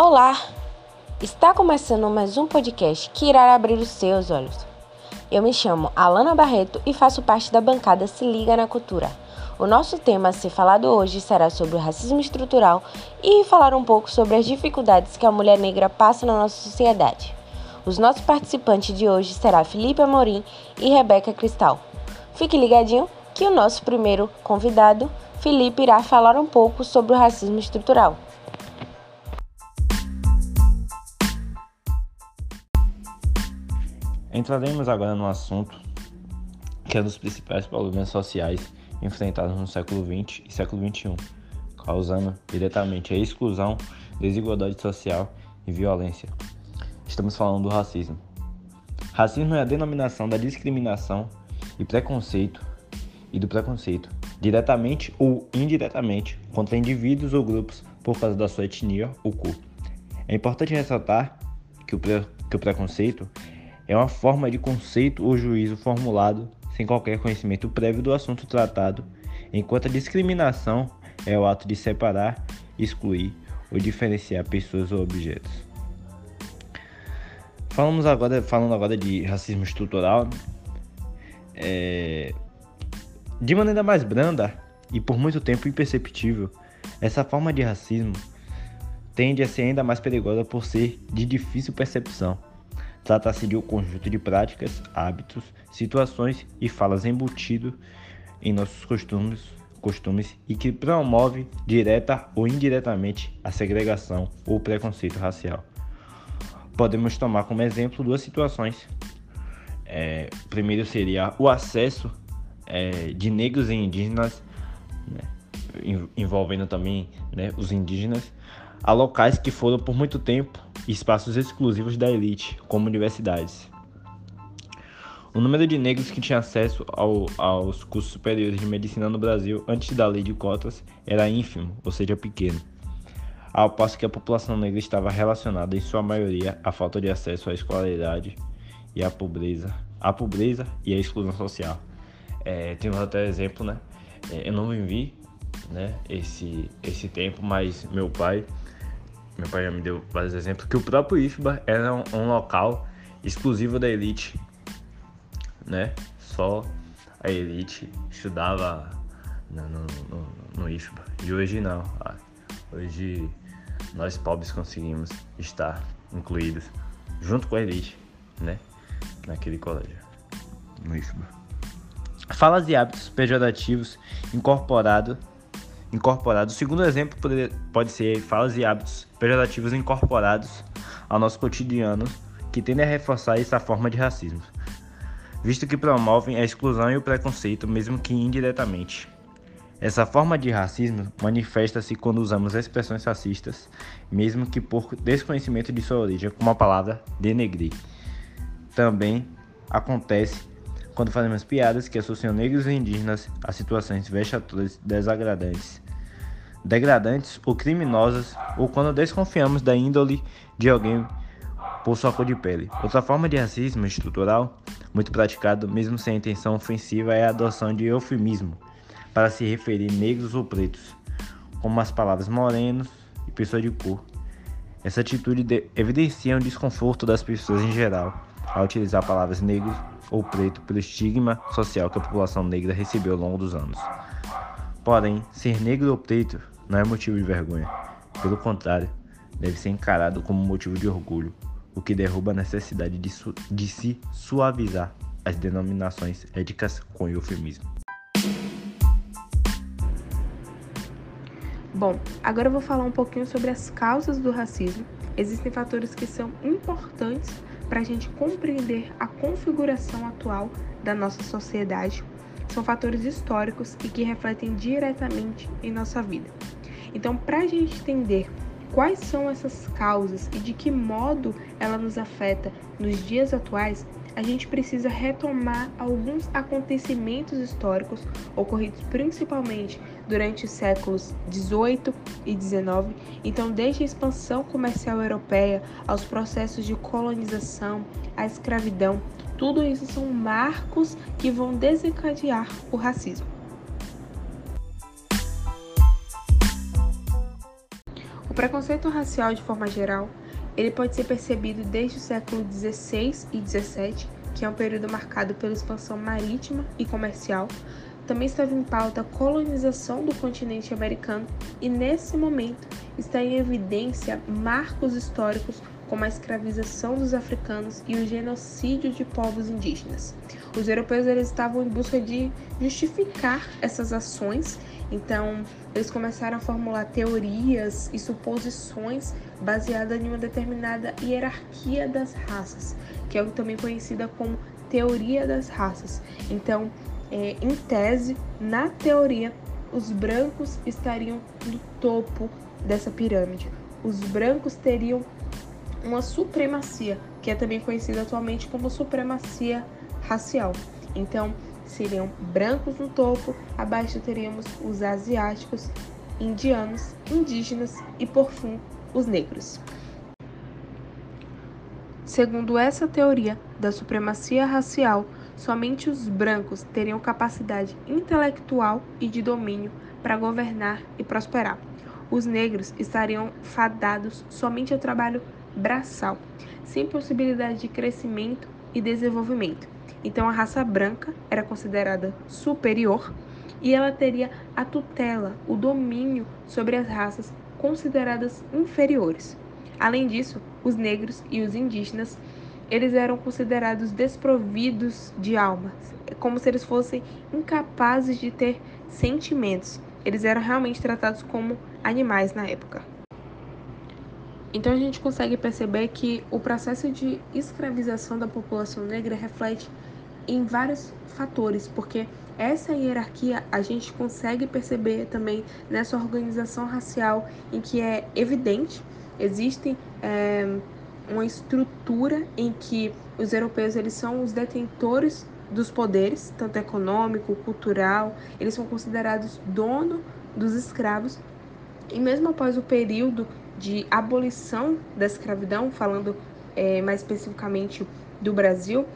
Olá! Está começando mais um podcast que irá abrir os seus olhos. Eu me chamo Alana Barreto e faço parte da bancada Se Liga na Cultura. O nosso tema a ser falado hoje será sobre o racismo estrutural e falar um pouco sobre as dificuldades que a mulher negra passa na nossa sociedade. Os nossos participantes de hoje será Felipe Amorim e Rebeca Cristal. Fique ligadinho que o nosso primeiro convidado, Felipe, irá falar um pouco sobre o racismo estrutural. Entraremos agora no assunto que é um dos principais problemas sociais enfrentados no século XX e século XXI, causando diretamente a exclusão, desigualdade social e violência. Estamos falando do racismo. Racismo é a denominação da discriminação e preconceito e do preconceito, diretamente ou indiretamente, contra indivíduos ou grupos por causa da sua etnia ou cor. É importante ressaltar que o, pre que o preconceito é uma forma de conceito ou juízo formulado sem qualquer conhecimento prévio do assunto tratado, enquanto a discriminação é o ato de separar, excluir ou diferenciar pessoas ou objetos. Falamos agora, falando agora de racismo estrutural, é, de maneira mais branda e por muito tempo imperceptível, essa forma de racismo tende a ser ainda mais perigosa por ser de difícil percepção Trata-se de um conjunto de práticas, hábitos, situações e falas embutido em nossos costumes, costumes e que promove direta ou indiretamente a segregação ou preconceito racial. Podemos tomar como exemplo duas situações. É, primeiro seria o acesso é, de negros e indígenas, né, envolvendo também né, os indígenas, a locais que foram por muito tempo espaços exclusivos da elite, como universidades. O número de negros que tinham acesso ao, aos cursos superiores de medicina no Brasil antes da lei de cotas era ínfimo, ou seja, pequeno, ao passo que a população negra estava relacionada, em sua maioria, à falta de acesso à escolaridade e à pobreza, à pobreza e à exclusão social. É, temos até exemplo, né? É, eu não vivi né, esse, esse tempo, mas meu pai meu pai já me deu vários exemplos, que o próprio IFBA era um, um local exclusivo da elite, né? Só a elite estudava no, no, no, no IFBA. E hoje não. Ah, hoje nós pobres conseguimos estar incluídos junto com a elite, né? Naquele colégio, no IFBA. Falas e hábitos pejorativos incorporados incorporados. O segundo exemplo pode, pode ser falas e hábitos pejorativos incorporados ao nosso cotidiano que tendem a reforçar essa forma de racismo, visto que promovem a exclusão e o preconceito, mesmo que indiretamente. Essa forma de racismo manifesta-se quando usamos expressões racistas, mesmo que por desconhecimento de sua origem, como a palavra denegrir. Também acontece quando fazemos piadas que associam negros e indígenas a situações vexatórias desagradantes, degradantes ou criminosas, ou quando desconfiamos da índole de alguém por sua cor de pele. Outra forma de racismo estrutural, muito praticado mesmo sem intenção ofensiva, é a adoção de eufemismo para se referir negros ou pretos, como as palavras morenos e pessoa de cor. Essa atitude evidencia o desconforto das pessoas em geral ao utilizar palavras negros ou preto pelo estigma social que a população negra recebeu ao longo dos anos. Porém, ser negro ou preto não é motivo de vergonha. Pelo contrário, deve ser encarado como motivo de orgulho, o que derruba a necessidade de, de se suavizar as denominações éticas com eufemismo. Bom, agora eu vou falar um pouquinho sobre as causas do racismo. Existem fatores que são importantes para a gente compreender a configuração atual da nossa sociedade. São fatores históricos e que refletem diretamente em nossa vida. Então, para a gente entender quais são essas causas e de que modo ela nos afeta nos dias atuais, a gente precisa retomar alguns acontecimentos históricos ocorridos principalmente durante os séculos 18 e 19. Então, desde a expansão comercial europeia aos processos de colonização, a escravidão, tudo isso são marcos que vão desencadear o racismo. preconceito racial, de forma geral, ele pode ser percebido desde o século XVI e XVII, que é um período marcado pela expansão marítima e comercial. Também estava em pauta a colonização do continente americano e, nesse momento, está em evidência marcos históricos como a escravização dos africanos e o genocídio de povos indígenas. Os europeus eles estavam em busca de justificar essas ações, então eles começaram a formular teorias e suposições baseadas em uma determinada hierarquia das raças, que é também conhecida como teoria das raças. Então, é, em tese, na teoria, os brancos estariam no topo dessa pirâmide. Os brancos teriam uma supremacia, que é também conhecida atualmente como supremacia racial. Então, seriam brancos no topo, abaixo teríamos os asiáticos, indianos, indígenas e, por fim, os negros. Segundo essa teoria da supremacia racial, somente os brancos teriam capacidade intelectual e de domínio para governar e prosperar. Os negros estariam fadados somente ao trabalho braçal, sem possibilidade de crescimento e desenvolvimento. Então a raça branca era considerada superior e ela teria a tutela, o domínio sobre as raças consideradas inferiores. Além disso, os negros e os indígenas eles eram considerados desprovidos de alma, como se eles fossem incapazes de ter sentimentos. Eles eram realmente tratados como animais na época. Então a gente consegue perceber que o processo de escravização da população negra reflete em vários fatores, porque essa hierarquia a gente consegue perceber também nessa organização racial em que é evidente, existe é, uma estrutura em que os europeus eles são os detentores dos poderes, tanto econômico, cultural, eles são considerados dono dos escravos. E mesmo após o período de abolição da escravidão, falando é, mais especificamente do Brasil,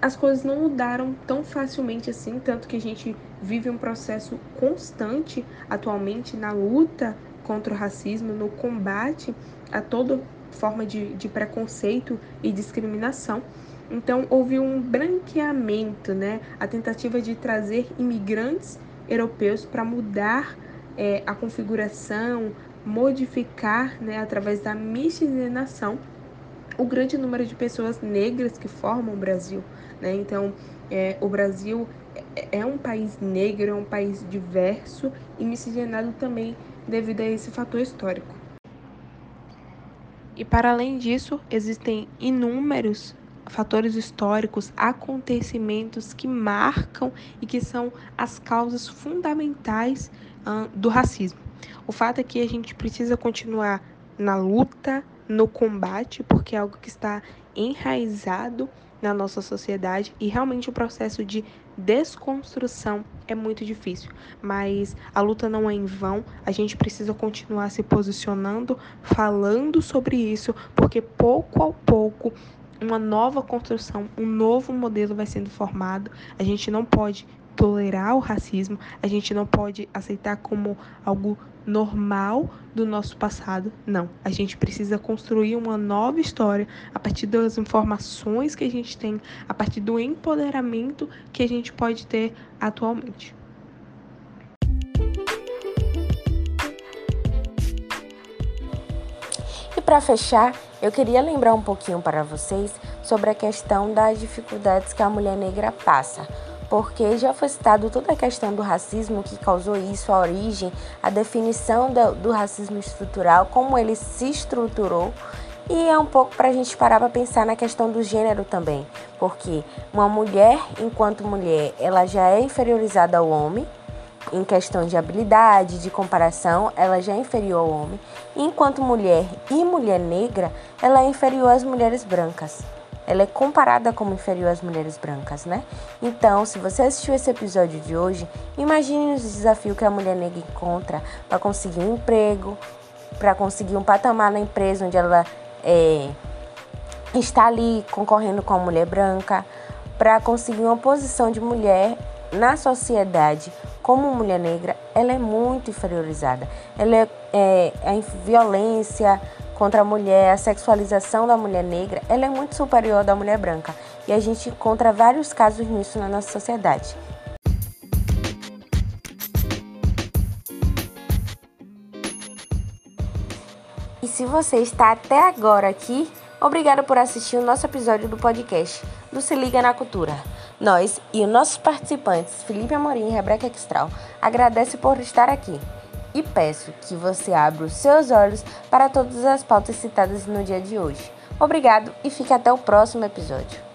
as coisas não mudaram tão facilmente assim, tanto que a gente vive um processo constante atualmente na luta contra o racismo, no combate a toda forma de, de preconceito e discriminação. Então, houve um branqueamento, né? a tentativa de trazer imigrantes europeus para mudar é, a configuração, modificar, né, através da miscigenação, o grande número de pessoas negras que formam o Brasil. Né? Então, é, o Brasil é, é um país negro, é um país diverso e miscigenado também devido a esse fator histórico. E para além disso, existem inúmeros fatores históricos, acontecimentos que marcam e que são as causas fundamentais do racismo. O fato é que a gente precisa continuar na luta, no combate, porque é algo que está enraizado na nossa sociedade e realmente o processo de desconstrução é muito difícil, mas a luta não é em vão. A gente precisa continuar se posicionando, falando sobre isso, porque pouco a pouco uma nova construção, um novo modelo vai sendo formado. A gente não pode tolerar o racismo, a gente não pode aceitar como algo normal do nosso passado. Não, a gente precisa construir uma nova história a partir das informações que a gente tem, a partir do empoderamento que a gente pode ter atualmente. E para fechar, eu queria lembrar um pouquinho para vocês sobre a questão das dificuldades que a mulher negra passa porque já foi citado toda a questão do racismo que causou isso, a origem, a definição do, do racismo estrutural, como ele se estruturou. E é um pouco para a gente parar para pensar na questão do gênero também, porque uma mulher, enquanto mulher, ela já é inferiorizada ao homem, em questão de habilidade, de comparação, ela já é inferior ao homem. Enquanto mulher e mulher negra, ela é inferior às mulheres brancas ela é comparada como inferior às mulheres brancas, né? Então, se você assistiu esse episódio de hoje, imagine os desafios que a mulher negra encontra para conseguir um emprego, para conseguir um patamar na empresa onde ela é, está ali concorrendo com a mulher branca, para conseguir uma posição de mulher na sociedade como mulher negra, ela é muito inferiorizada. Ela é, é a violência contra a mulher, a sexualização da mulher negra, ela é muito superior da mulher branca. E a gente encontra vários casos nisso na nossa sociedade. E se você está até agora aqui, obrigado por assistir o nosso episódio do podcast do Se Liga na Cultura. Nós e os nossos participantes, Felipe Amorim e Rebeca Extral, agradecem por estar aqui. E peço que você abra os seus olhos para todas as pautas citadas no dia de hoje. Obrigado e fique até o próximo episódio.